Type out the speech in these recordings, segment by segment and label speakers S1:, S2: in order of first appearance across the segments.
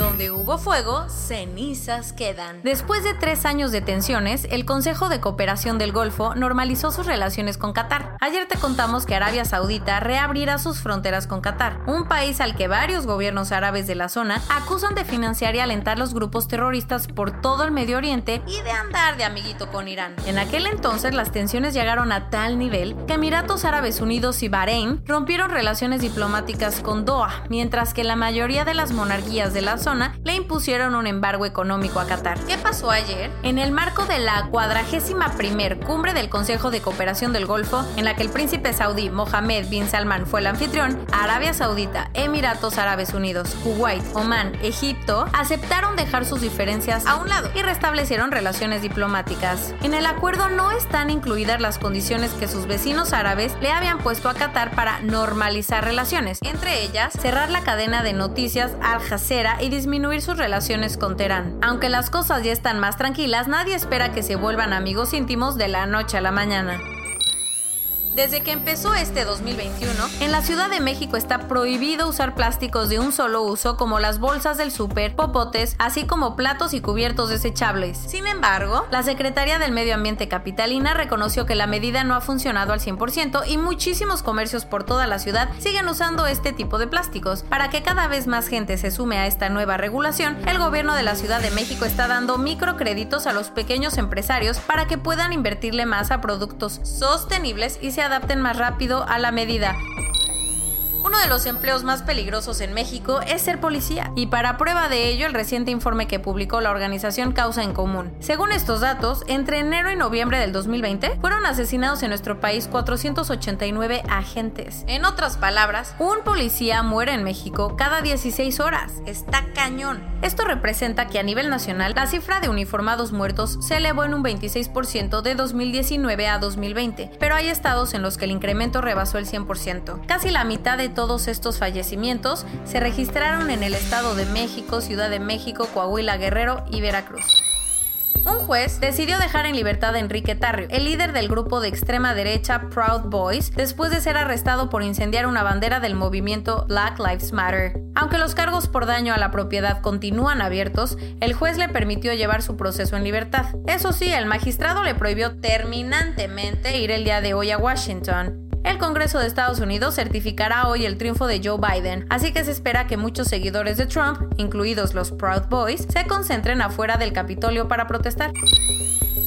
S1: Donde hubo fuego, cenizas quedan. Después de tres años de tensiones, el Consejo de Cooperación del Golfo normalizó sus relaciones con Qatar. Ayer te contamos que Arabia Saudita reabrirá sus fronteras con Qatar, un país al que varios gobiernos árabes de la zona acusan de financiar y alentar los grupos terroristas por todo el Medio Oriente y de andar de amiguito con Irán. En aquel entonces las tensiones llegaron a tal nivel que Emiratos Árabes Unidos y Bahrein rompieron relaciones diplomáticas con Doha, mientras que la mayoría de las monarquías de la zona le impusieron un embargo económico a Qatar. ¿Qué pasó ayer? En el marco de la cuadragésima primer cumbre del Consejo de Cooperación del Golfo, en la que el príncipe saudí Mohammed bin Salman fue el anfitrión, Arabia Saudita, Emiratos Árabes Unidos, Kuwait, Omán, Egipto aceptaron dejar sus diferencias a un lado y restablecieron relaciones diplomáticas. En el acuerdo no están incluidas las condiciones que sus vecinos árabes le habían puesto a Qatar para normalizar relaciones, entre ellas cerrar la cadena de noticias Al Jazeera y disminuir sus relaciones con Teherán. Aunque las cosas ya están más tranquilas, nadie espera que se vuelvan amigos íntimos de la noche a la mañana. Desde que empezó este 2021, en la Ciudad de México está prohibido usar plásticos de un solo uso como las bolsas del súper, popotes, así como platos y cubiertos desechables. Sin embargo, la Secretaría del Medio Ambiente Capitalina reconoció que la medida no ha funcionado al 100% y muchísimos comercios por toda la ciudad siguen usando este tipo de plásticos. Para que cada vez más gente se sume a esta nueva regulación, el gobierno de la Ciudad de México está dando microcréditos a los pequeños empresarios para que puedan invertirle más a productos sostenibles y se adapten más rápido a la medida. Uno de los empleos más peligrosos en México es ser policía, y para prueba de ello el reciente informe que publicó la organización Causa en Común. Según estos datos, entre enero y noviembre del 2020 fueron asesinados en nuestro país 489 agentes. En otras palabras, un policía muere en México cada 16 horas. Está cañón. Esto representa que a nivel nacional la cifra de uniformados muertos se elevó en un 26% de 2019 a 2020, pero hay estados en los que el incremento rebasó el 100%. Casi la mitad de todos estos fallecimientos se registraron en el Estado de México, Ciudad de México, Coahuila, Guerrero y Veracruz. Un juez decidió dejar en libertad a Enrique Tarrio, el líder del grupo de extrema derecha Proud Boys, después de ser arrestado por incendiar una bandera del movimiento Black Lives Matter. Aunque los cargos por daño a la propiedad continúan abiertos, el juez le permitió llevar su proceso en libertad. Eso sí, el magistrado le prohibió terminantemente ir el día de hoy a Washington. El Congreso de Estados Unidos certificará hoy el triunfo de Joe Biden, así que se espera que muchos seguidores de Trump, incluidos los Proud Boys, se concentren afuera del Capitolio para protestar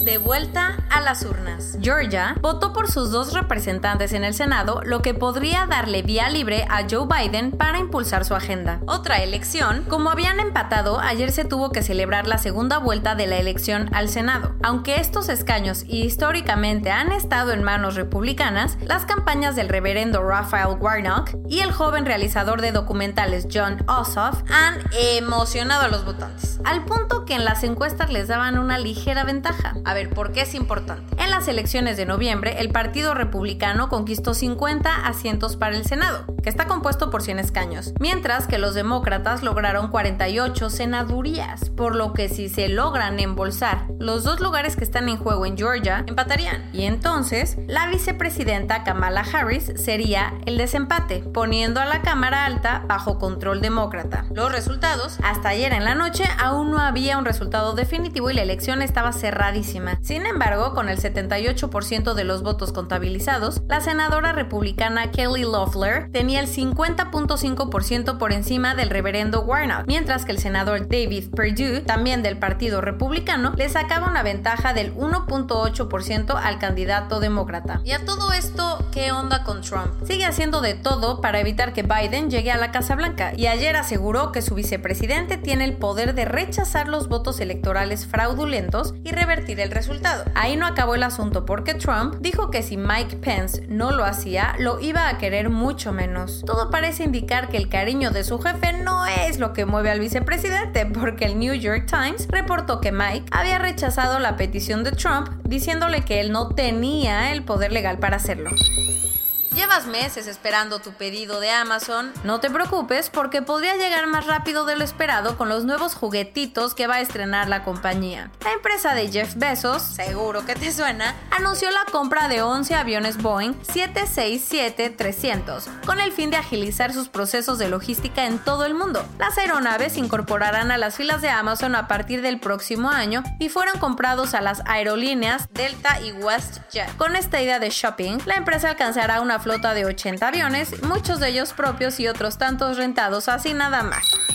S1: de vuelta a las urnas. Georgia votó por sus dos representantes en el Senado, lo que podría darle vía libre a Joe Biden para impulsar su agenda. Otra elección, como habían empatado, ayer se tuvo que celebrar la segunda vuelta de la elección al Senado. Aunque estos escaños históricamente han estado en manos republicanas, las campañas del reverendo Raphael Warnock y el joven realizador de documentales John Ossoff han emocionado a los votantes, al punto que en las encuestas les daban una ligera ventaja. A ver, ¿por qué es importante? En las elecciones de noviembre, el Partido Republicano conquistó 50 asientos para el Senado, que está compuesto por 100 escaños, mientras que los demócratas lograron 48 senadurías, por lo que si se logran embolsar los dos lugares que están en juego en Georgia, empatarían. Y entonces, la vicepresidenta Kamala Harris sería el desempate, poniendo a la Cámara Alta bajo control demócrata. Los resultados, hasta ayer en la noche, aún no había un resultado definitivo y la elección estaba cerradísima sin embargo, con el 78% de los votos contabilizados, la senadora republicana Kelly Loeffler tenía el 50.5% por encima del reverendo Warnock, mientras que el senador David Perdue, también del Partido Republicano, le sacaba una ventaja del 1.8% al candidato demócrata. Y a todo esto, ¿qué onda con Trump? Sigue haciendo de todo para evitar que Biden llegue a la Casa Blanca y ayer aseguró que su vicepresidente tiene el poder de rechazar los votos electorales fraudulentos y revertir el resultado. Ahí no acabó el asunto porque Trump dijo que si Mike Pence no lo hacía, lo iba a querer mucho menos. Todo parece indicar que el cariño de su jefe no es lo que mueve al vicepresidente, porque el New York Times reportó que Mike había rechazado la petición de Trump diciéndole que él no tenía el poder legal para hacerlo. ¿Llevas meses esperando tu pedido de Amazon? No te preocupes porque podría llegar más rápido de lo esperado con los nuevos juguetitos que va a estrenar la compañía. La empresa de Jeff Bezos, seguro que te suena, anunció la compra de 11 aviones Boeing 767-300 con el fin de agilizar sus procesos de logística en todo el mundo. Las aeronaves se incorporarán a las filas de Amazon a partir del próximo año y fueron comprados a las aerolíneas Delta y WestJet. Con esta idea de shopping, la empresa alcanzará una flota de 80 aviones, muchos de ellos propios y otros tantos rentados, así nada más.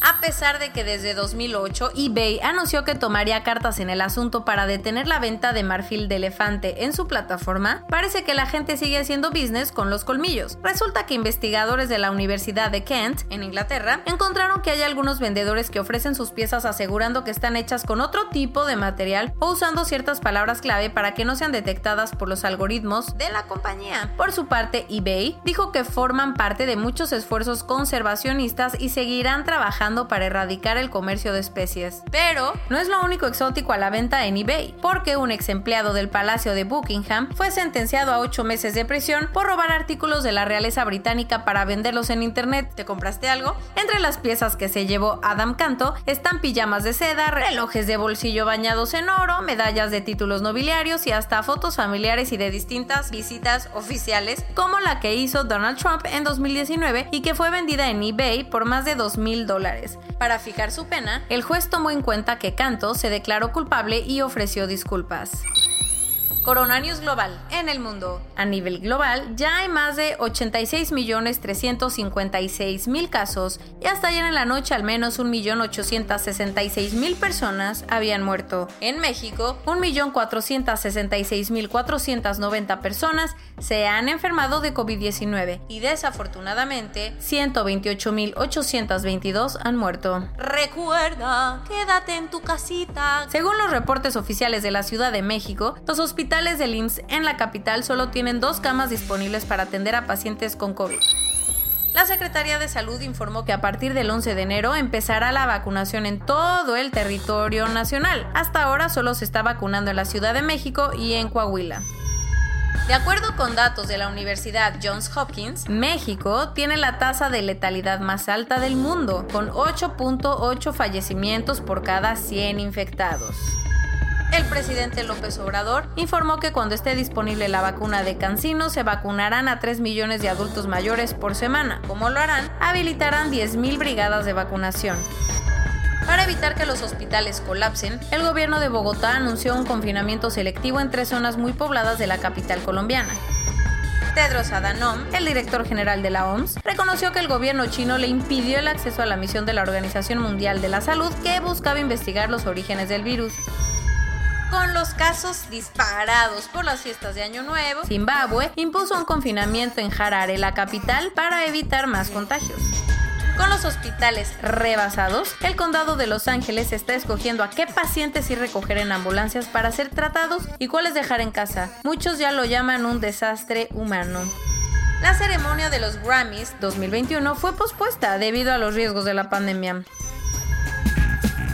S1: A pesar de que desde 2008 eBay anunció que tomaría cartas en el asunto para detener la venta de marfil de elefante en su plataforma, parece que la gente sigue haciendo business con los colmillos. Resulta que investigadores de la Universidad de Kent, en Inglaterra, encontraron que hay algunos vendedores que ofrecen sus piezas asegurando que están hechas con otro tipo de material o usando ciertas palabras clave para que no sean detectadas por los algoritmos de la compañía. Por su parte, eBay dijo que forman parte de muchos esfuerzos conservacionistas y seguirán trabajando para erradicar el comercio de especies. Pero no es lo único exótico a la venta en eBay, porque un ex empleado del Palacio de Buckingham fue sentenciado a 8 meses de prisión por robar artículos de la realeza británica para venderlos en internet. ¿Te compraste algo? Entre las piezas que se llevó Adam Canto están pijamas de seda, relojes de bolsillo bañados en oro, medallas de títulos nobiliarios y hasta fotos familiares y de distintas visitas oficiales, como la que hizo Donald Trump en 2019 y que fue vendida en eBay por más de 2 mil dólares. Para fijar su pena, el juez tomó en cuenta que Canto se declaró culpable y ofreció disculpas. Coronavirus global en el mundo. A nivel global, ya hay más de 86.356.000 casos y hasta ayer en la noche al menos 1.866.000 personas habían muerto. En México, 1.466.490 personas se han enfermado de COVID-19 y desafortunadamente 128.822 han muerto. Recuerda, quédate en tu casita. Según los reportes oficiales de la Ciudad de México, los hospitales hospitales del en la capital solo tienen dos camas disponibles para atender a pacientes con COVID. La Secretaría de Salud informó que a partir del 11 de enero empezará la vacunación en todo el territorio nacional. Hasta ahora solo se está vacunando en la Ciudad de México y en Coahuila. De acuerdo con datos de la Universidad Johns Hopkins, México tiene la tasa de letalidad más alta del mundo, con 8.8 fallecimientos por cada 100 infectados. El presidente López Obrador informó que cuando esté disponible la vacuna de Cancino se vacunarán a 3 millones de adultos mayores por semana. ¿Cómo lo harán? Habilitarán 10.000 brigadas de vacunación. Para evitar que los hospitales colapsen, el gobierno de Bogotá anunció un confinamiento selectivo en tres zonas muy pobladas de la capital colombiana. Tedros Adhanom, el director general de la OMS, reconoció que el gobierno chino le impidió el acceso a la misión de la Organización Mundial de la Salud que buscaba investigar los orígenes del virus. Con los casos disparados por las fiestas de Año Nuevo, Zimbabue impuso un confinamiento en Harare, la capital, para evitar más contagios. Con los hospitales rebasados, el condado de Los Ángeles está escogiendo a qué pacientes ir recoger en ambulancias para ser tratados y cuáles dejar en casa. Muchos ya lo llaman un desastre humano. La ceremonia de los Grammys 2021 fue pospuesta debido a los riesgos de la pandemia.